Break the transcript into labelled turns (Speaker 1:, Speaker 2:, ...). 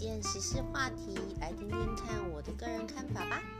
Speaker 1: 件实事话题来听听看我的个人看法吧。